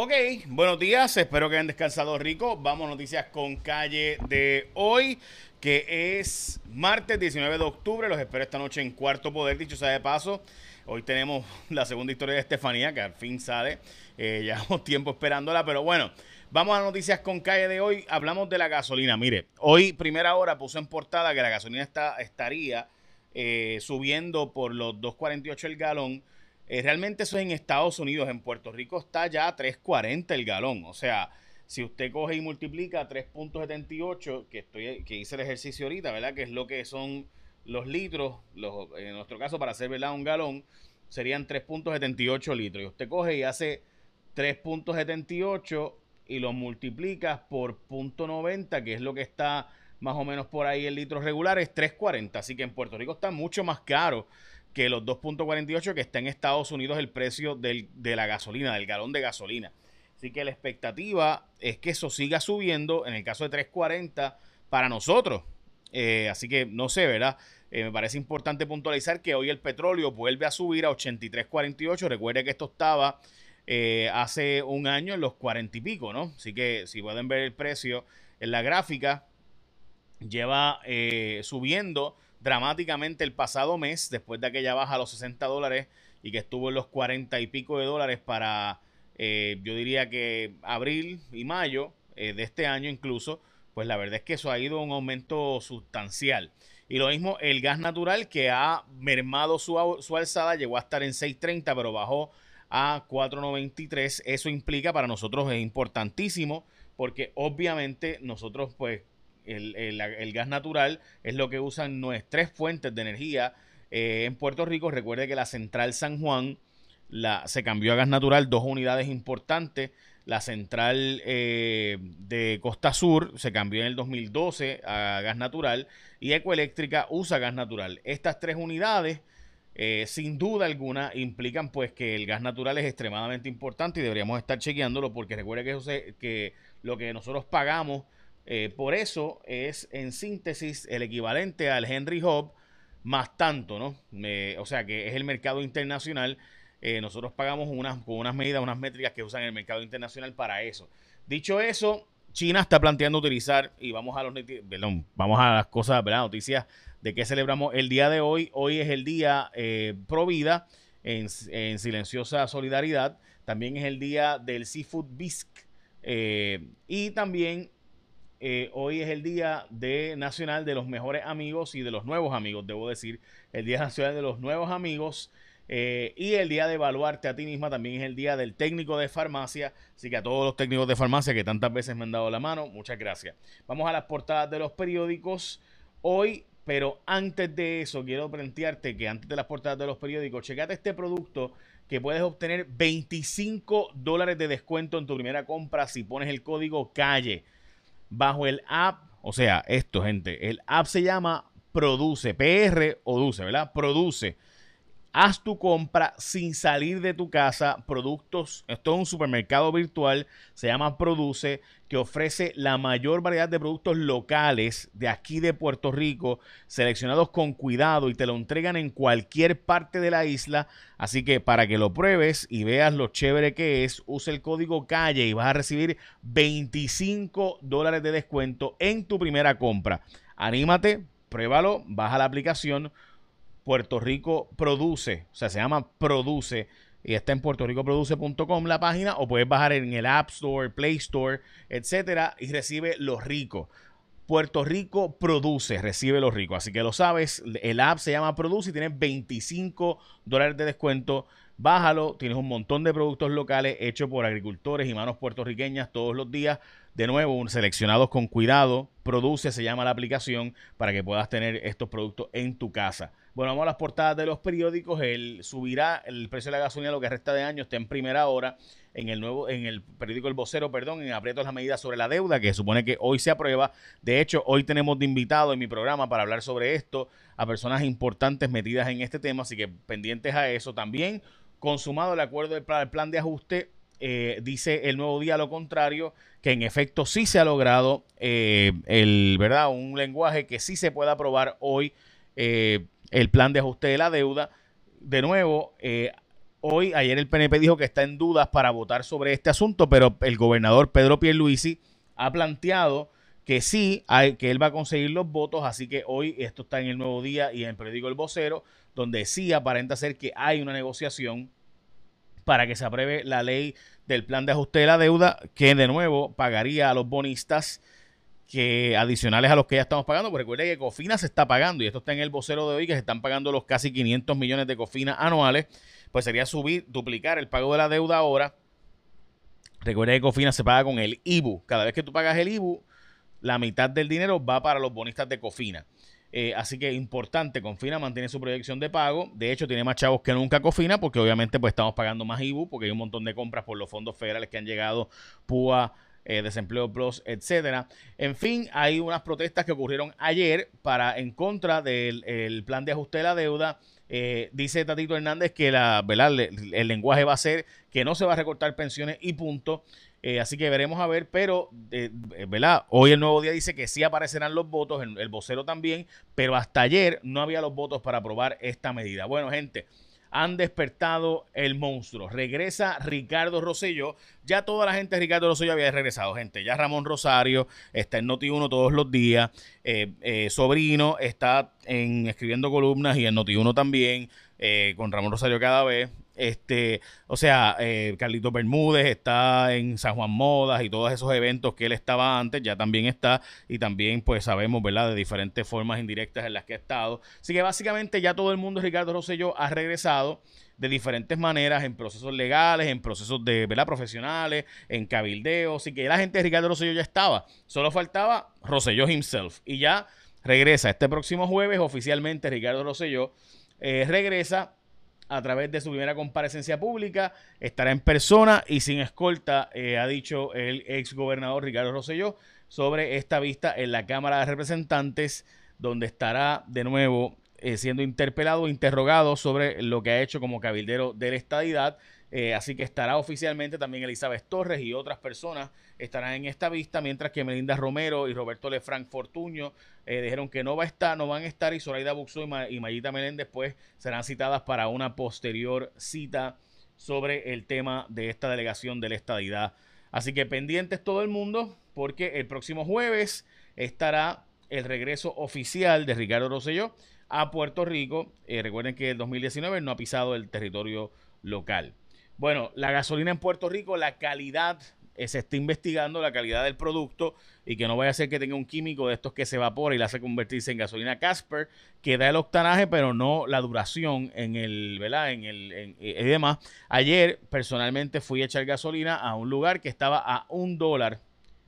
Ok, buenos días, espero que hayan descansado rico. Vamos a noticias con calle de hoy, que es martes 19 de octubre. Los espero esta noche en Cuarto Poder, dicho sea de paso. Hoy tenemos la segunda historia de Estefanía, que al fin sale. Eh, llevamos tiempo esperándola, pero bueno. Vamos a noticias con calle de hoy. Hablamos de la gasolina. Mire, hoy primera hora puso en portada que la gasolina está, estaría eh, subiendo por los 2.48 el galón eh, realmente eso es en Estados Unidos. En Puerto Rico está ya a 3.40 el galón. O sea, si usted coge y multiplica 3.78, que estoy que hice el ejercicio ahorita, ¿verdad? Que es lo que son los litros, en nuestro caso para hacer, ¿verdad? Un galón, serían 3.78 litros. Y usted coge y hace 3.78 y lo multiplica por .90, que es lo que está más o menos por ahí en litros regulares, 3.40. Así que en Puerto Rico está mucho más caro que los 2.48 que está en Estados Unidos el precio de la gasolina, del galón de gasolina. Así que la expectativa es que eso siga subiendo, en el caso de 3.40 para nosotros. Eh, así que no sé, ¿verdad? Eh, me parece importante puntualizar que hoy el petróleo vuelve a subir a 83.48. Recuerde que esto estaba eh, hace un año en los 40 y pico, ¿no? Así que si pueden ver el precio en la gráfica, lleva subiendo dramáticamente el pasado mes, después de aquella baja a los 60 dólares y que estuvo en los 40 y pico de dólares para, eh, yo diría que abril y mayo eh, de este año incluso, pues la verdad es que eso ha ido un aumento sustancial. Y lo mismo el gas natural que ha mermado su, su alzada, llegó a estar en 6.30, pero bajó a 4.93. Eso implica para nosotros es importantísimo porque obviamente nosotros pues el, gas natural es lo que usan nuestras fuentes de energía eh, en Puerto Rico. Recuerde que la central San Juan la, se cambió a gas natural, dos unidades importantes. La central eh, de Costa Sur se cambió en el 2012 a gas natural y Ecoeléctrica usa gas natural. Estas tres unidades, eh, sin duda alguna, implican pues que el gas natural es extremadamente importante y deberíamos estar chequeándolo porque recuerde que, eso que lo que nosotros pagamos eh, por eso es en síntesis el equivalente al Henry Hub más tanto, ¿no? o sea que es el mercado internacional. Eh, nosotros pagamos unas, con unas medidas, unas métricas que usan el mercado internacional para eso. Dicho eso, China está planteando utilizar, y vamos a los vamos a las cosas, ¿verdad? Noticias de que celebramos el día de hoy. Hoy es el día eh, pro vida en, en, silenciosa solidaridad. También es el día del Seafood Bisque. y también eh, hoy es el Día de Nacional de los Mejores Amigos y de los Nuevos Amigos, debo decir. El Día Nacional de los Nuevos Amigos. Eh, y el día de evaluarte a ti misma también es el día del técnico de farmacia. Así que a todos los técnicos de farmacia que tantas veces me han dado la mano, muchas gracias. Vamos a las portadas de los periódicos. Hoy, pero antes de eso, quiero plantearte que antes de las portadas de los periódicos, checate este producto que puedes obtener 25 dólares de descuento en tu primera compra si pones el código calle bajo el app, o sea, esto, gente, el app se llama Produce, PR o Duce, ¿verdad? Produce. Haz tu compra sin salir de tu casa. Productos, esto es un supermercado virtual, se llama Produce, que ofrece la mayor variedad de productos locales de aquí de Puerto Rico, seleccionados con cuidado y te lo entregan en cualquier parte de la isla. Así que para que lo pruebes y veas lo chévere que es, usa el código calle y vas a recibir 25 dólares de descuento en tu primera compra. Anímate, pruébalo, baja la aplicación Puerto Rico Produce, o sea, se llama Produce y está en puertoricoproduce.com la página o puedes bajar en el App Store, Play Store, etcétera y recibe los ricos. Puerto Rico produce, recibe los ricos. Así que lo sabes, el app se llama Produce y tiene 25 dólares de descuento. Bájalo, tienes un montón de productos locales hechos por agricultores y manos puertorriqueñas todos los días. De nuevo, seleccionados con cuidado. Produce, se llama la aplicación para que puedas tener estos productos en tu casa. Bueno, vamos a las portadas de los periódicos. El subirá el precio de la gasolina lo que resta de año está en primera hora en el nuevo en el periódico El Vocero, perdón, en aprietos las medidas sobre la deuda que supone que hoy se aprueba. De hecho, hoy tenemos de invitado en mi programa para hablar sobre esto a personas importantes metidas en este tema, así que pendientes a eso también. Consumado el acuerdo del plan de ajuste, eh, dice el nuevo día lo contrario, que en efecto sí se ha logrado eh, el, ¿verdad? un lenguaje que sí se puede aprobar hoy. Eh, el plan de ajuste de la deuda. De nuevo, eh, hoy, ayer el PNP dijo que está en dudas para votar sobre este asunto, pero el gobernador Pedro Pierluisi ha planteado que sí, que él va a conseguir los votos, así que hoy esto está en el Nuevo Día y en el El Vocero, donde sí aparenta ser que hay una negociación para que se apruebe la ley del plan de ajuste de la deuda, que de nuevo pagaría a los bonistas que adicionales a los que ya estamos pagando, porque recuerde que Cofina se está pagando, y esto está en el vocero de hoy, que se están pagando los casi 500 millones de Cofina anuales, pues sería subir, duplicar el pago de la deuda ahora. Recuerda que Cofina se paga con el IBU. Cada vez que tú pagas el IBU, la mitad del dinero va para los bonistas de Cofina. Eh, así que importante, Confina mantiene su proyección de pago. De hecho, tiene más chavos que nunca Cofina, porque obviamente pues estamos pagando más IBU, porque hay un montón de compras por los fondos federales que han llegado, PUA, eh, Desempleo Plus, etcétera. En fin, hay unas protestas que ocurrieron ayer para en contra del plan de ajuste de la deuda. Eh, dice Tatito Hernández que la, el lenguaje va a ser que no se va a recortar pensiones y punto. Eh, así que veremos a ver, pero, eh, ¿verdad? Hoy el nuevo día dice que sí aparecerán los votos, el, el vocero también, pero hasta ayer no había los votos para aprobar esta medida. Bueno, gente, han despertado el monstruo. Regresa Ricardo Rosselló. Ya toda la gente de Ricardo Rosselló había regresado, gente. Ya Ramón Rosario está en Noti1 todos los días. Eh, Sobrino está en, escribiendo columnas y en Noti1 también, con Ramón Rosario cada vez. Este, o sea, eh, Carlito Bermúdez está en San Juan Modas y todos esos eventos que él estaba antes, ya también está. Y también, pues sabemos, ¿verdad?, de diferentes formas indirectas en las que ha estado. Así que básicamente ya todo el mundo, Ricardo Rosselló, ha regresado de diferentes maneras en procesos legales, en procesos de ¿verdad? profesionales, en cabildeo. Así que la gente de Ricardo Rosselló ya estaba. Solo faltaba Rosselló himself. Y ya regresa este próximo jueves oficialmente Ricardo Rosselló. Eh, regresa a través de su primera comparecencia pública, estará en persona y sin escolta, eh, ha dicho el ex gobernador Ricardo Rosselló sobre esta vista en la Cámara de Representantes, donde estará de nuevo eh, siendo interpelado, interrogado sobre lo que ha hecho como cabildero de la estadidad. Eh, así que estará oficialmente también Elizabeth Torres y otras personas estarán en esta vista, mientras que Melinda Romero y Roberto Lefranc Fortuño eh, dijeron que no va a estar, no van a estar, y Zoraida Buxo y, Mayita Meléndez pues serán citadas para una posterior cita sobre el tema de esta delegación de la estadidad. Así que pendientes todo el mundo, porque el próximo jueves estará el regreso oficial de Ricardo Rosselló a Puerto Rico. Eh, recuerden que el 2019 no ha pisado el territorio local. Bueno, la gasolina en Puerto Rico, la calidad eh, se está investigando la calidad del producto y que no vaya a ser que tenga un químico de estos que se evapora y la hace convertirse en gasolina Casper, que da el octanaje, pero no la duración en el, ¿verdad? En el, y demás. Ayer, personalmente, fui a echar gasolina a un lugar que estaba a un dólar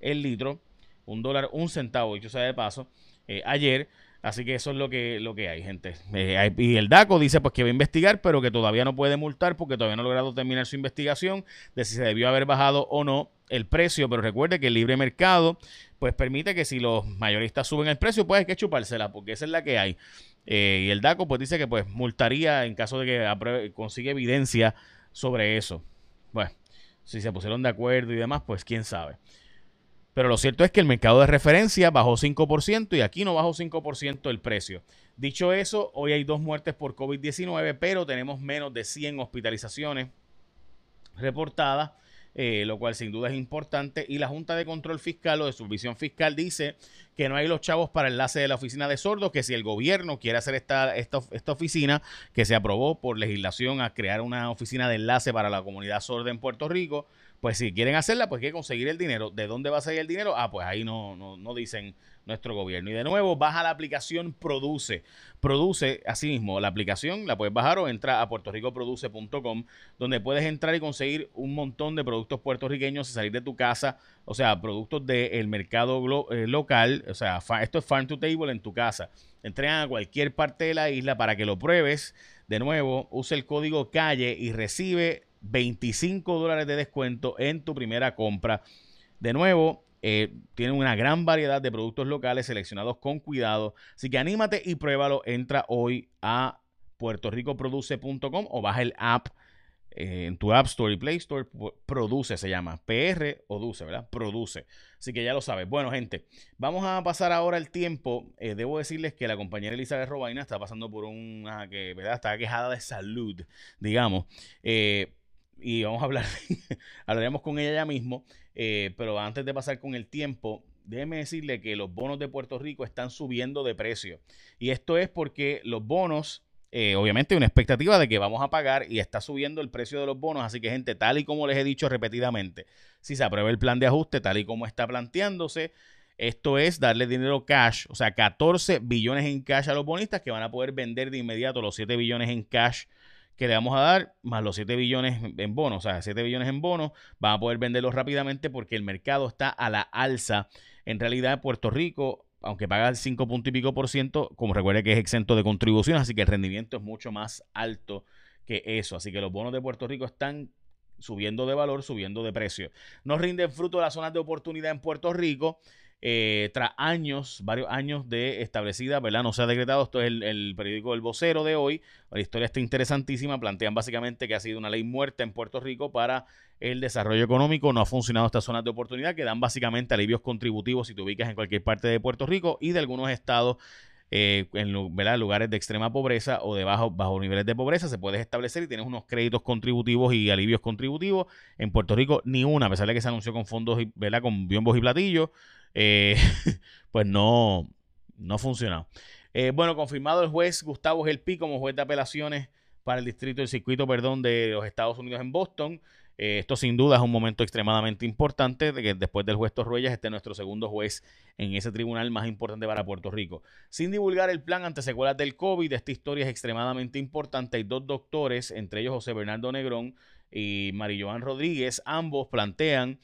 el litro, un dólar, un centavo, dicho sea de paso, eh, ayer. Así que eso es lo que, lo que hay, gente. Eh, y el DACO dice pues que va a investigar, pero que todavía no puede multar porque todavía no ha logrado terminar su investigación de si se debió haber bajado o no el precio. Pero recuerde que el libre mercado pues permite que si los mayoristas suben el precio, pues hay que chupársela porque esa es la que hay. Eh, y el DACO pues dice que pues multaría en caso de que consiga evidencia sobre eso. Bueno, si se pusieron de acuerdo y demás, pues quién sabe. Pero lo cierto es que el mercado de referencia bajó 5% y aquí no bajó 5% el precio. Dicho eso, hoy hay dos muertes por COVID-19, pero tenemos menos de 100 hospitalizaciones reportadas, eh, lo cual sin duda es importante. Y la Junta de Control Fiscal o de Supervisión Fiscal dice que no hay los chavos para enlace de la oficina de sordos, que si el gobierno quiere hacer esta, esta, esta oficina, que se aprobó por legislación a crear una oficina de enlace para la comunidad sorda en Puerto Rico, pues si quieren hacerla, pues hay que conseguir el dinero. ¿De dónde va a salir el dinero? Ah, pues ahí no, no, no dicen nuestro gobierno. Y de nuevo, baja la aplicación Produce. Produce, así mismo, la aplicación la puedes bajar o entra a puertorricoproduce.com, donde puedes entrar y conseguir un montón de productos puertorriqueños y salir de tu casa, o sea, productos del mercado eh, local, o sea, esto es farm to table en tu casa. Entregan a cualquier parte de la isla para que lo pruebes. De nuevo, use el código calle y recibe 25 dólares de descuento en tu primera compra. De nuevo, eh, tienen una gran variedad de productos locales seleccionados con cuidado. Así que anímate y pruébalo. Entra hoy a puertorricoproduce.com o baja el app eh, en tu App Store y Play Store, produce, se llama. PR o Duce, ¿verdad? Produce. Así que ya lo sabes. Bueno, gente, vamos a pasar ahora el tiempo. Eh, debo decirles que la compañera Elizabeth Robaina está pasando por una que, ¿verdad? Está quejada de salud, digamos. Eh, y vamos a hablar, hablaremos con ella ya mismo. pero antes de pasar con el tiempo, déjeme decirle que los bonos de Puerto Rico están subiendo de precio. Y esto es porque los bonos eh, obviamente una expectativa de que vamos a pagar y está subiendo el precio de los bonos. Así que, gente, tal y como les he dicho repetidamente, si se aprueba el plan de ajuste, tal y como está planteándose, esto es darle dinero cash, o sea, 14 billones en cash a los bonistas que van a poder vender de inmediato los 7 billones en cash que le vamos a dar, más los 7 billones en bonos, o sea, 7 billones en bonos, van a poder venderlos rápidamente porque el mercado está a la alza. En realidad, Puerto Rico aunque paga el 5 punto y pico por ciento, como recuerde que es exento de contribución, así que el rendimiento es mucho más alto que eso. Así que los bonos de Puerto Rico están subiendo de valor, subiendo de precio. No rinden fruto las zonas de oportunidad en Puerto Rico. Eh, tras años, varios años de establecida, ¿verdad? No se ha decretado, esto es el, periódico El Vocero de hoy, la historia está interesantísima, plantean básicamente que ha sido una ley muerta en Puerto Rico para el desarrollo económico, no ha funcionado estas zonas de oportunidad que dan básicamente alivios contributivos si te ubicas en cualquier parte de Puerto Rico y de algunos estados eh, en lugares de extrema pobreza o de bajo, niveles de pobreza, se puede establecer y tienes unos créditos contributivos y alivios contributivos. En Puerto Rico, ni una, a pesar de que se anunció con fondos, ¿verdad? con biombos y platillos. Eh, pues no, no ha funcionado. Eh, bueno, confirmado el juez Gustavo Gelpi como juez de apelaciones para el distrito del circuito, perdón, de los Estados Unidos en Boston. Eh, esto sin duda es un momento extremadamente importante de que después del juez Torruellas esté nuestro segundo juez en ese tribunal más importante para Puerto Rico. Sin divulgar el plan ante secuelas del COVID, esta historia es extremadamente importante. Hay dos doctores, entre ellos José Bernardo Negrón y Marilloán Rodríguez, ambos plantean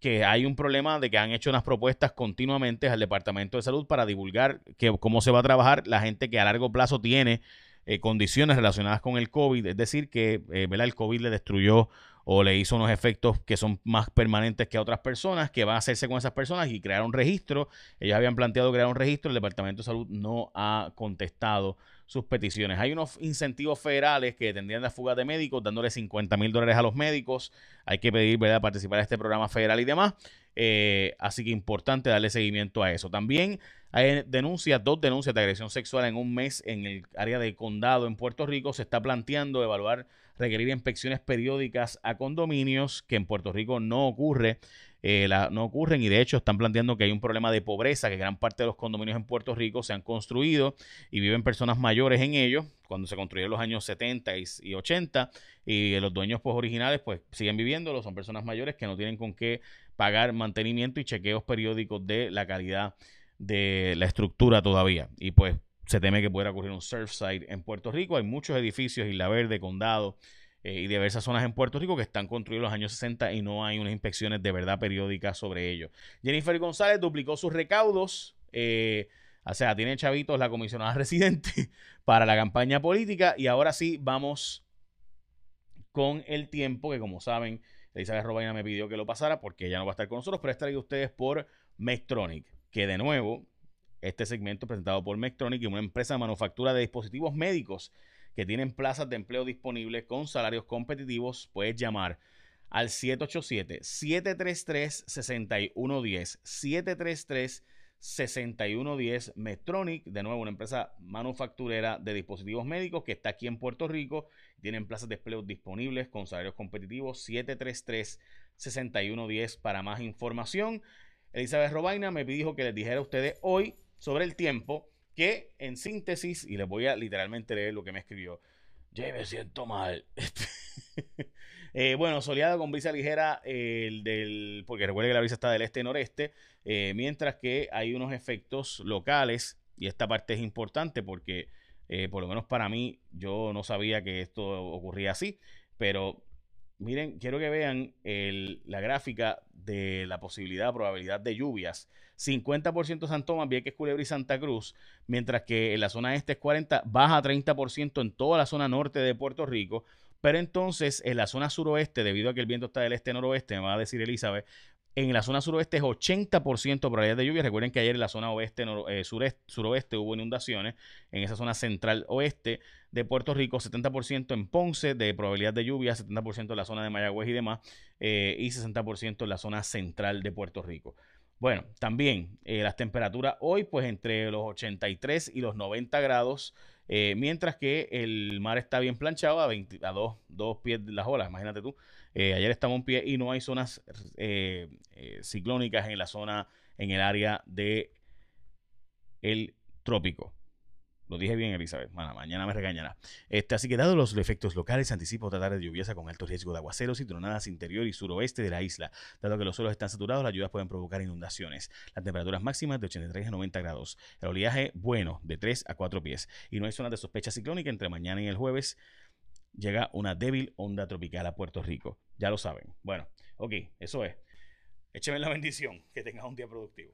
que hay un problema de que han hecho unas propuestas continuamente al Departamento de Salud para divulgar que, cómo se va a trabajar. La gente que a largo plazo tiene eh, condiciones relacionadas con el COVID, es decir, que eh, el COVID le destruyó o le hizo unos efectos que son más permanentes que a otras personas, que va a hacerse con esas personas y crear un registro. Ellos habían planteado crear un registro, el Departamento de Salud no ha contestado sus peticiones. Hay unos incentivos federales que tendrían la fuga de médicos, dándole 50 mil dólares a los médicos. Hay que pedir, ¿verdad?, participar en este programa federal y demás. Eh, así que importante darle seguimiento a eso. También hay denuncias, dos denuncias de agresión sexual en un mes en el área de condado en Puerto Rico. Se está planteando evaluar, requerir inspecciones periódicas a condominios, que en Puerto Rico no ocurre. Eh, no ocurren. Y de hecho están planteando que hay un problema de pobreza, que gran parte de los condominios en Puerto Rico se han construido y viven personas mayores en ellos, cuando se construyeron los años 70 y, 80 y los dueños pues originales pues siguen viviéndolo, son personas mayores que no tienen con qué pagar mantenimiento y chequeos periódicos de la calidad de la estructura todavía. Y pues se teme que pueda ocurrir un surfside en Puerto Rico, hay muchos edificios, Isla Verde, Condado, eh, y diversas zonas en Puerto Rico que están construidos en los años 60 y no hay unas inspecciones de verdad periódicas sobre ello. Jennifer González duplicó sus recaudos. Eh, o sea, tiene chavitos la comisionada residente para la campaña política. Y ahora sí, vamos con el tiempo, que como saben, Elizabeth Robaina me pidió que lo pasara porque ella no va a estar con nosotros, pero es traído ustedes por Mectronic, que de nuevo, este segmento presentado por Mectronic, una empresa de manufactura de dispositivos médicos que tienen plazas de empleo disponibles con salarios competitivos, puedes llamar al 787-733-6110. 733-6110 Metronic, de nuevo una empresa manufacturera de dispositivos médicos que está aquí en Puerto Rico. Tienen plazas de empleo disponibles con salarios competitivos. 733-6110 para más información. Elizabeth Robaina me dijo que les dijera a ustedes hoy sobre el tiempo que en síntesis, y les voy a literalmente leer lo que me escribió, ya me siento mal. eh, bueno, soleado con brisa ligera, el del, porque recuerde que la brisa está del este-noreste, eh, mientras que hay unos efectos locales, y esta parte es importante porque, eh, por lo menos para mí, yo no sabía que esto ocurría así, pero miren, quiero que vean la gráfica de la posibilidad, probabilidad de lluvias. 50% San Tomás, Vieques, Culebra y Santa Cruz, mientras que en la zona este es 40, baja 30% en toda la zona norte de Puerto Rico, pero entonces en la zona suroeste, debido a que el viento está del este-noroeste, me va a decir Elizabeth, En la zona suroeste es 80% probabilidad de lluvia. Recuerden que ayer en la zona oeste, eh, sureste, suroeste hubo inundaciones. En esa zona central oeste de Puerto Rico, 70% en Ponce de probabilidad de lluvia, 70% en la zona de Mayagüez y demás, eh, y 60% en la zona central de Puerto Rico. Bueno, también eh, las temperaturas hoy, pues entre los 83 y los 90 grados, mientras que el mar está bien planchado a, 20, a pies de las olas, imagínate tú. Eh, ayer en pie y no hay zonas eh, eh, ciclónicas en la zona, en el área de el trópico. Lo dije bien, Elizabeth. mañana me regañará. Este, así que, dado los efectos locales, anticipo otra tarde lluviosa con alto riesgo de aguaceros y tronadas interior y suroeste de la isla. Dado que los suelos están saturados, las lluvias pueden provocar inundaciones. Las temperaturas máximas de 83 a 90 grados. El oleaje bueno, de 3 a 4 pies. Y no hay zonas de sospecha ciclónica entre mañana y el jueves llega una débil onda tropical a Puerto Rico. Ya lo saben. Bueno, ok, eso es. Écheme la bendición. Que tengas un día productivo.